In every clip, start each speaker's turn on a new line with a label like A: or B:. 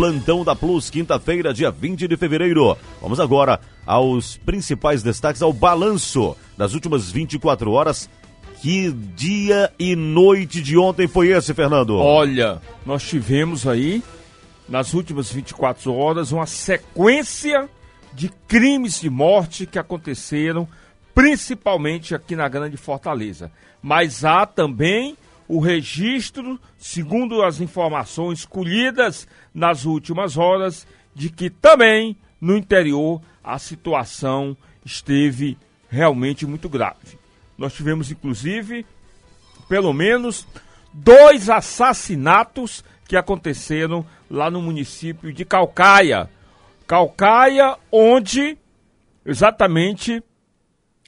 A: Plantão da Plus, quinta-feira, dia 20 de fevereiro. Vamos agora aos principais destaques, ao balanço das últimas 24 horas. Que dia e noite de ontem foi esse, Fernando?
B: Olha, nós tivemos aí, nas últimas 24 horas, uma sequência de crimes de morte que aconteceram, principalmente aqui na Grande Fortaleza. Mas há também o registro, segundo as informações colhidas nas últimas horas, de que também no interior a situação esteve realmente muito grave. Nós tivemos, inclusive, pelo menos dois assassinatos que aconteceram lá no município de Calcaia. Calcaia, onde exatamente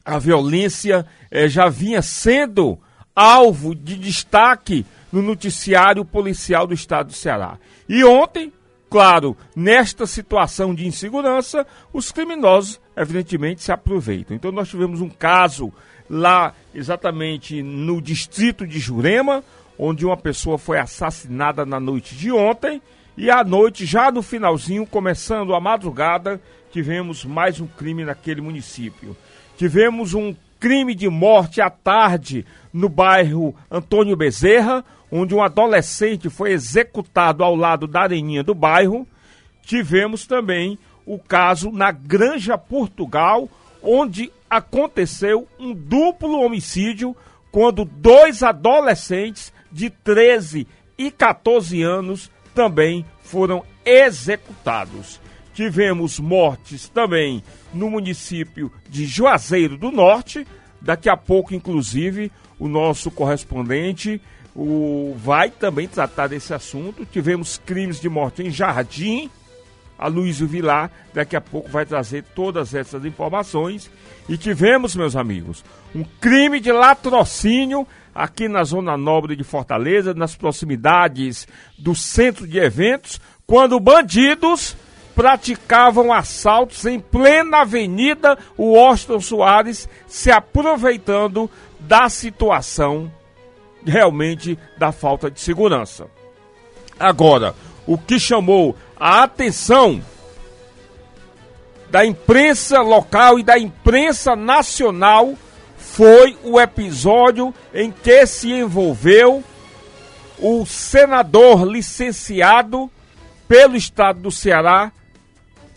B: a violência eh, já vinha sendo alvo de destaque no noticiário policial do estado do Ceará. E ontem, claro, nesta situação de insegurança, os criminosos evidentemente se aproveitam. Então nós tivemos um caso lá exatamente no distrito de Jurema, onde uma pessoa foi assassinada na noite de ontem e à noite, já no finalzinho, começando a madrugada, tivemos mais um crime naquele município. Tivemos um crime de morte à tarde no bairro Antônio Bezerra, onde um adolescente foi executado ao lado da areninha do bairro. Tivemos também o caso na Granja Portugal, onde aconteceu um duplo homicídio quando dois adolescentes de 13 e 14 anos também foram executados. Tivemos mortes também no município de Juazeiro do Norte. Daqui a pouco, inclusive, o nosso correspondente o, vai também tratar desse assunto. Tivemos crimes de morte em Jardim. A Luísio Vilar daqui a pouco vai trazer todas essas informações. E tivemos, meus amigos, um crime de latrocínio aqui na Zona Nobre de Fortaleza, nas proximidades do centro de eventos, quando bandidos praticavam assaltos em plena avenida Washington Soares, se aproveitando da situação realmente da falta de segurança. Agora, o que chamou a atenção da imprensa local e da imprensa nacional foi o episódio em que se envolveu o senador licenciado pelo estado do Ceará,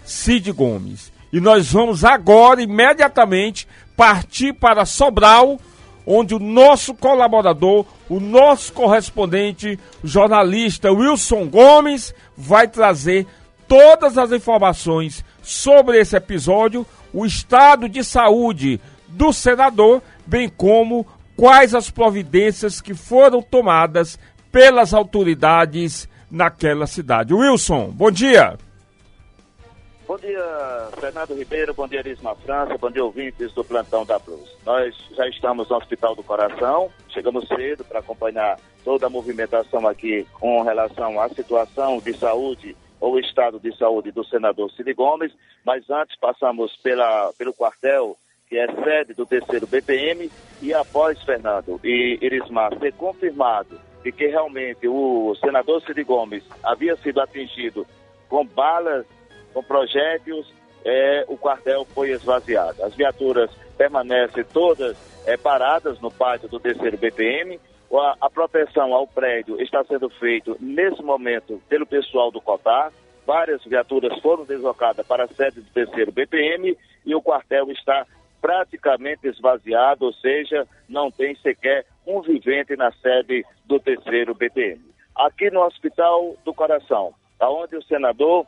B: Cid Gomes. E nós vamos agora, imediatamente, partir para Sobral, onde o nosso colaborador, o nosso correspondente, jornalista Wilson Gomes, vai trazer todas as informações sobre esse episódio, o estado de saúde do senador, bem como quais as providências que foram tomadas pelas autoridades naquela cidade. Wilson, bom dia.
C: Bom dia, Fernando Ribeiro, bom dia, Erisma França, bom dia, ouvintes do Plantão da Plus. Nós já estamos no Hospital do Coração, chegamos cedo para acompanhar toda a movimentação aqui com relação à situação de saúde ou estado de saúde do senador Cid Gomes, mas antes passamos pela, pelo quartel, que é sede do terceiro BPM, e após, Fernando e Irismar, ser confirmado de que realmente o senador Cid Gomes havia sido atingido com balas com projéteis, é, o quartel foi esvaziado. As viaturas permanecem todas é, paradas no pátio do terceiro BPM. A, a, proteção ao prédio está sendo feita nesse momento pelo pessoal do COTAR. Várias viaturas foram deslocadas para a sede do terceiro BPM e o quartel está praticamente esvaziado, ou seja, não tem sequer um vivente na sede do terceiro BPM. Aqui no Hospital do Coração, aonde o senador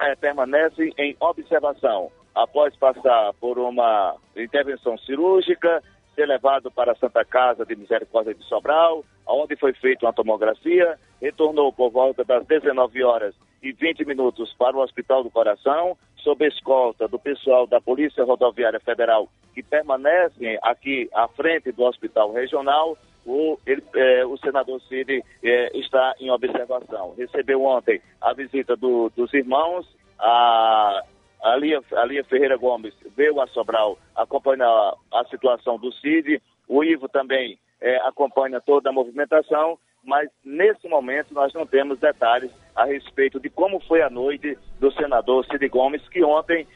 C: é, permanece em observação. Após passar por uma intervenção cirúrgica, ser levado para a Santa Casa de Misericórdia de Sobral, onde foi feita uma tomografia, retornou por volta das 19 horas e 20 minutos para o Hospital do Coração, sob escolta do pessoal da Polícia Rodoviária Federal, que permanecem aqui à frente do Hospital Regional, o, ele, é, o senador Cid é, está em observação. Recebeu ontem a visita do, dos irmãos, a, a, Lia, a Lia Ferreira Gomes veio a Sobral acompanhar a situação do Cid, o Ivo também é, acompanha toda a movimentação, mas nesse momento nós não temos detalhes a respeito de como foi a noite do senador Cid Gomes, que ontem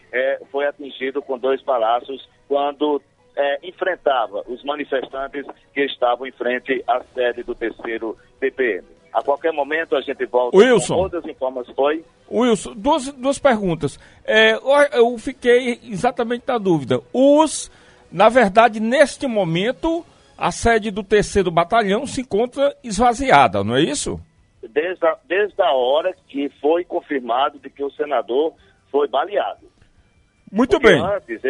C: foi atingido com dois palácios quando é, enfrentava os manifestantes que estavam em frente à sede do terceiro PPM. A qualquer momento a gente volta
B: Wilson.
C: com outras informações. Foi?
B: Wilson, duas, duas perguntas. É, eu fiquei exatamente na dúvida. Os, na verdade, neste momento, a sede do terceiro batalhão se encontra esvaziada, não é isso?
C: Desde a, desde a hora que foi confirmado de que o senador foi baleado.
B: Muito Porque bem.
C: Antes,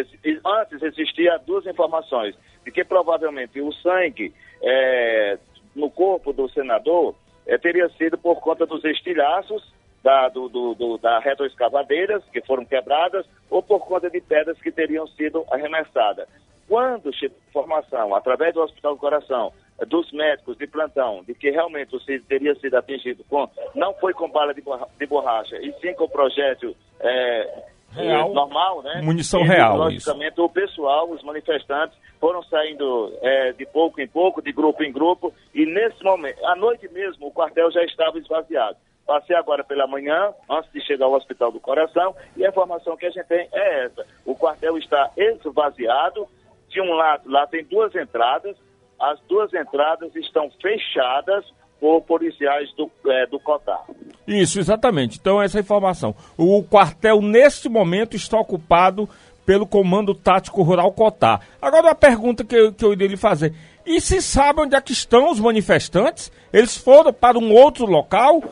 C: antes existia duas informações, de que provavelmente o sangue é, no corpo do senador é, teria sido por conta dos estilhaços da, do, do, do, da retroescavadeiras que foram quebradas ou por conta de pedras que teriam sido arremessadas. Quando chegou a informação, através do Hospital do Coração, dos médicos de plantão, de que realmente o Cid teria sido atingido com, não foi com bala de borracha, e sim com projétil é,
B: real.
C: normal, né?
B: Munição e, real.
C: Logicamente, isso. o pessoal, os manifestantes, foram saindo é, de pouco em pouco, de grupo em grupo, e nesse momento, à noite mesmo, o quartel já estava esvaziado. Passei agora pela manhã, antes de chegar ao Hospital do Coração, e a informação que a gente tem é essa: o quartel está esvaziado. De um lado, lá tem duas entradas, as duas entradas estão fechadas por policiais do, é, do COTAR.
B: Isso, exatamente. Então, essa informação. O quartel, neste momento, está ocupado pelo Comando Tático Rural Cotar. Agora, uma pergunta que eu, que eu iria lhe fazer. E se sabe onde é que estão os manifestantes? Eles foram para um outro local?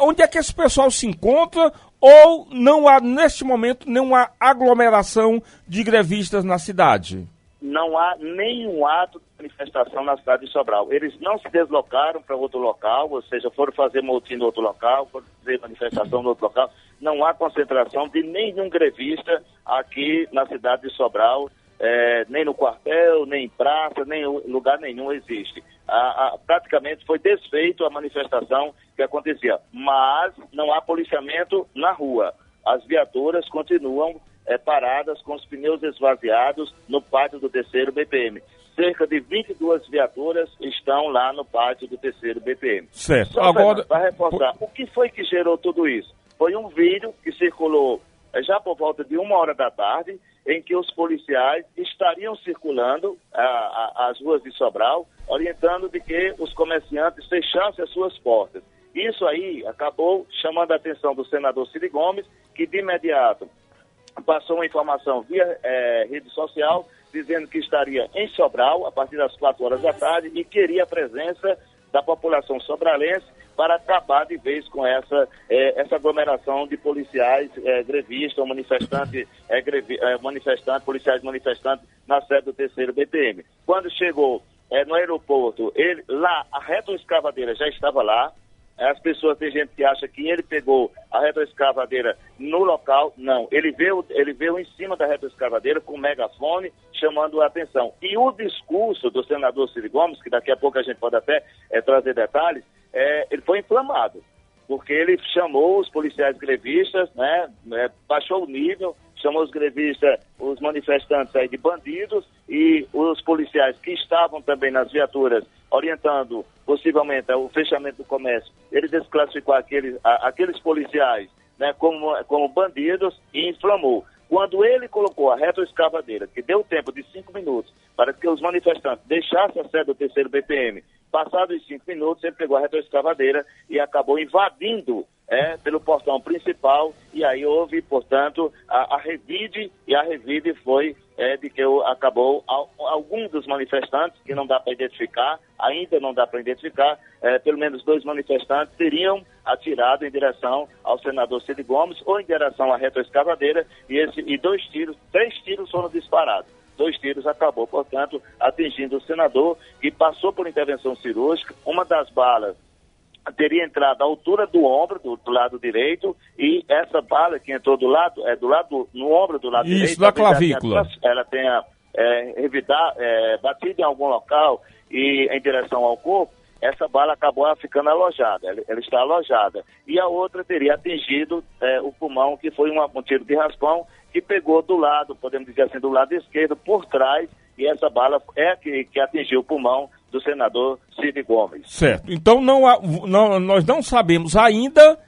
B: Onde é que esse pessoal se encontra? Ou não há, neste momento, nenhuma aglomeração de grevistas na cidade?
C: não há nenhum ato manifestação na cidade de Sobral. Eles não se deslocaram para outro local, ou seja, foram fazer motim no outro local, foram fazer manifestação no outro local. Não há concentração de nenhum grevista aqui na cidade de Sobral, é, nem no quartel, nem em praça, nem lugar nenhum existe. A, a, praticamente foi desfeito a manifestação que acontecia, mas não há policiamento na rua. As viaturas continuam é, paradas com os pneus esvaziados no pátio do terceiro BPM. Cerca de 22 viaturas estão lá no pátio do terceiro BPM.
B: Certo.
C: Só
B: Agora,
C: para reforçar, o que foi que gerou tudo isso? Foi um vídeo que circulou é, já por volta de uma hora da tarde, em que os policiais estariam circulando a, a, as ruas de Sobral, orientando de que os comerciantes fechassem as suas portas. Isso aí acabou chamando a atenção do senador Cid Gomes, que de imediato passou uma informação via é, rede social dizendo que estaria em Sobral a partir das 4 horas da tarde e queria a presença da população sobralense para acabar de vez com essa, é, essa aglomeração de policiais é, grevistas, manifestantes, é, grevi, é, manifestantes, policiais manifestantes na sede do terceiro BPM. Quando chegou é, no aeroporto, ele, lá a retroescavadeira já estava lá, as pessoas, tem gente que acha que ele pegou a retroescavadeira no local. Não, ele veio, ele veio em cima da retroescavadeira com megafone chamando a atenção. E o discurso do senador Ciro Gomes, que daqui a pouco a gente pode até é, trazer detalhes, é, ele foi inflamado, porque ele chamou os policiais grevistas, né, é, baixou o nível, chamou os grevistas, os manifestantes aí de bandidos e os policiais que estavam também nas viaturas orientando possivelmente o fechamento do comércio, ele desclassificou aqueles, aqueles policiais né, como, como bandidos e inflamou. Quando ele colocou a retroescavadeira, que deu tempo de cinco minutos para que os manifestantes deixassem a sede do terceiro BPM, passados os cinco minutos, ele pegou a retroescavadeira e acabou invadindo é, pelo portão principal, e aí houve, portanto, a, a revide, e a revide foi é, de que acabou alguns dos manifestantes, que não dá para identificar, ainda não dá para identificar, é, pelo menos dois manifestantes teriam atirado em direção ao senador Cid Gomes ou em direção à retroescavadeira, e, esse, e dois tiros, três tiros foram disparados dois tiros acabou, portanto, atingindo o senador, que passou por intervenção cirúrgica. Uma das balas teria entrado à altura do ombro, do, do, lado direito, e essa bala que entrou do lado, é do lado, no ombro do lado
B: Isso,
C: direito.
B: Isso, da clavícula.
C: Ela tenha é, evitar, é, batido em algum local e em direção ao corpo, essa bala acabou ficando alojada, ela, ela está alojada. E a outra teria atingido é, o pulmão, que foi uma, um tiro de raspão, que pegou do lado, podemos dizer assim, do lado esquerdo, por trás, e essa bala é que, que atingiu o pulmão do senador Cid Gomes.
B: Certo. Então não, há, não nós não sabemos ainda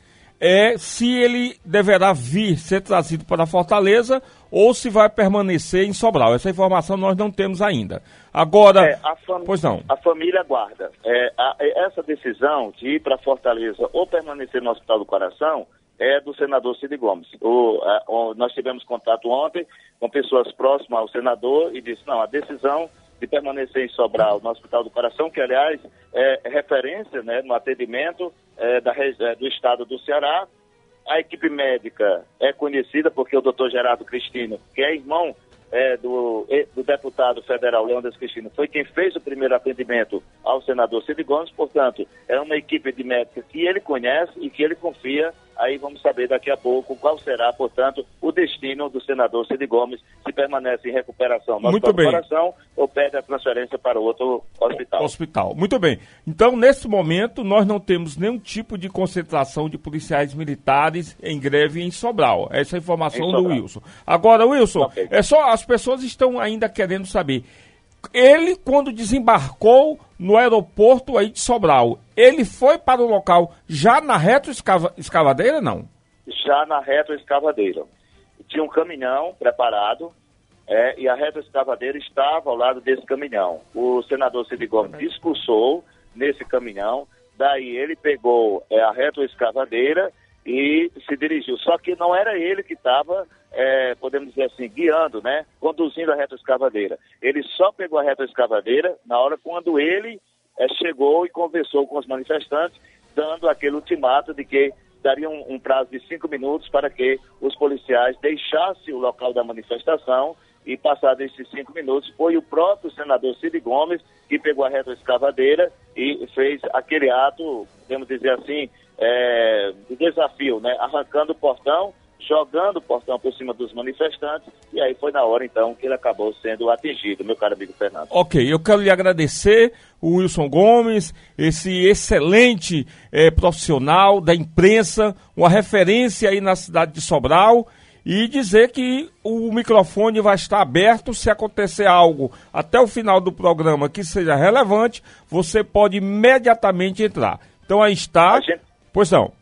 B: é, se ele deverá vir ser trazido para Fortaleza ou se vai permanecer em Sobral. Essa informação nós não temos ainda. Agora, é, pois não.
C: A família aguarda. É, a, é, essa decisão de ir para Fortaleza ou permanecer no Hospital do Coração é do senador Cid Gomes. O, a, o, nós tivemos contato ontem com pessoas próximas ao senador e disse, não, a decisão de permanecer em Sobral, no Hospital do Coração, que aliás é referência né, no atendimento é, da, é, do estado do Ceará. A equipe médica é conhecida porque o doutor Gerardo Cristino, que é irmão é, do, do, deputado federal Leandro Cristino, foi quem fez o primeiro atendimento ao senador Cid Gomes, portanto, é uma equipe de médicos que ele conhece e que ele confia Aí vamos saber daqui a pouco qual será, portanto, o destino do senador Cid Gomes, se permanece em recuperação no
B: Muito bem.
C: coração ou pede a transferência para outro hospital.
B: Hospital. Muito bem. Então, nesse momento, nós não temos nenhum tipo de concentração de policiais militares em greve em Sobral. Essa é a informação do Wilson. Agora, Wilson, okay. é só as pessoas estão ainda querendo saber ele, quando desembarcou no aeroporto aí de Sobral, ele foi para o local já na retroescavadeira, não?
C: Já na retroescavadeira. Tinha um caminhão preparado é, e a retroescavadeira estava ao lado desse caminhão. O senador Cid Gomes expulsou nesse caminhão, daí ele pegou é, a retroescavadeira e se dirigiu. Só que não era ele que estava, é, podemos dizer assim, guiando, né? Conduzindo a reta escavadeira. Ele só pegou a reta escavadeira na hora quando ele é, chegou e conversou com os manifestantes, dando aquele ultimato de que daria um, um, prazo de cinco minutos para que os policiais deixassem o local da manifestação e passados esses cinco minutos foi o próprio senador Cid Gomes que pegou a reta escavadeira e fez aquele ato, podemos dizer assim, é, de desafio, né? Arrancando o portão, jogando o portão por cima dos manifestantes, e aí foi na hora então que ele acabou sendo atingido, meu caro amigo Fernando.
B: Ok, eu quero lhe agradecer, o Wilson Gomes, esse excelente é, profissional da imprensa, uma referência aí na cidade de Sobral. E dizer que o microfone vai estar aberto se acontecer algo até o final do programa que seja relevante, você pode imediatamente entrar. Então aí está. Gente... Pois não.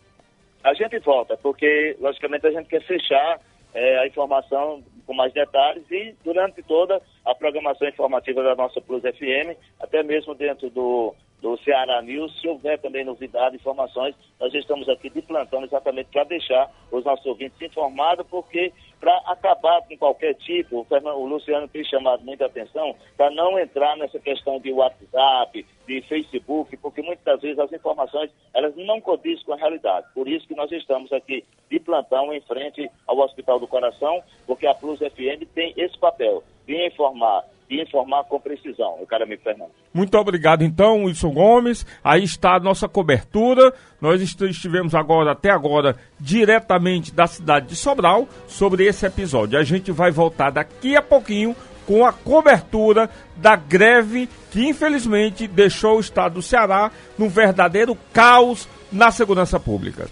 C: A gente volta, porque, logicamente, a gente quer fechar é, a informação com mais detalhes e durante toda a programação informativa da nossa Plus FM, até mesmo dentro do, do Ceará News, se houver também novidade, informações, nós estamos aqui de plantão exatamente para deixar os nossos ouvintes informados, porque para acabar com qualquer tipo, o, Luciano tem chamado muita atenção para não entrar nessa questão de WhatsApp, de Facebook, porque muitas vezes as informações elas não condizem com a realidade. Por isso que nós estamos aqui de plantão em frente ao Hospital do Coração, porque a Plus FM tem esse papel informar e informar com precisão, o cara me Fernando.
B: Muito obrigado então, Wilson Gomes. Aí está a nossa cobertura. Nós estivemos agora, até agora, diretamente da cidade de Sobral sobre esse episódio. A gente vai voltar daqui a pouquinho com a cobertura da greve que infelizmente deixou o estado do Ceará num verdadeiro caos na segurança pública.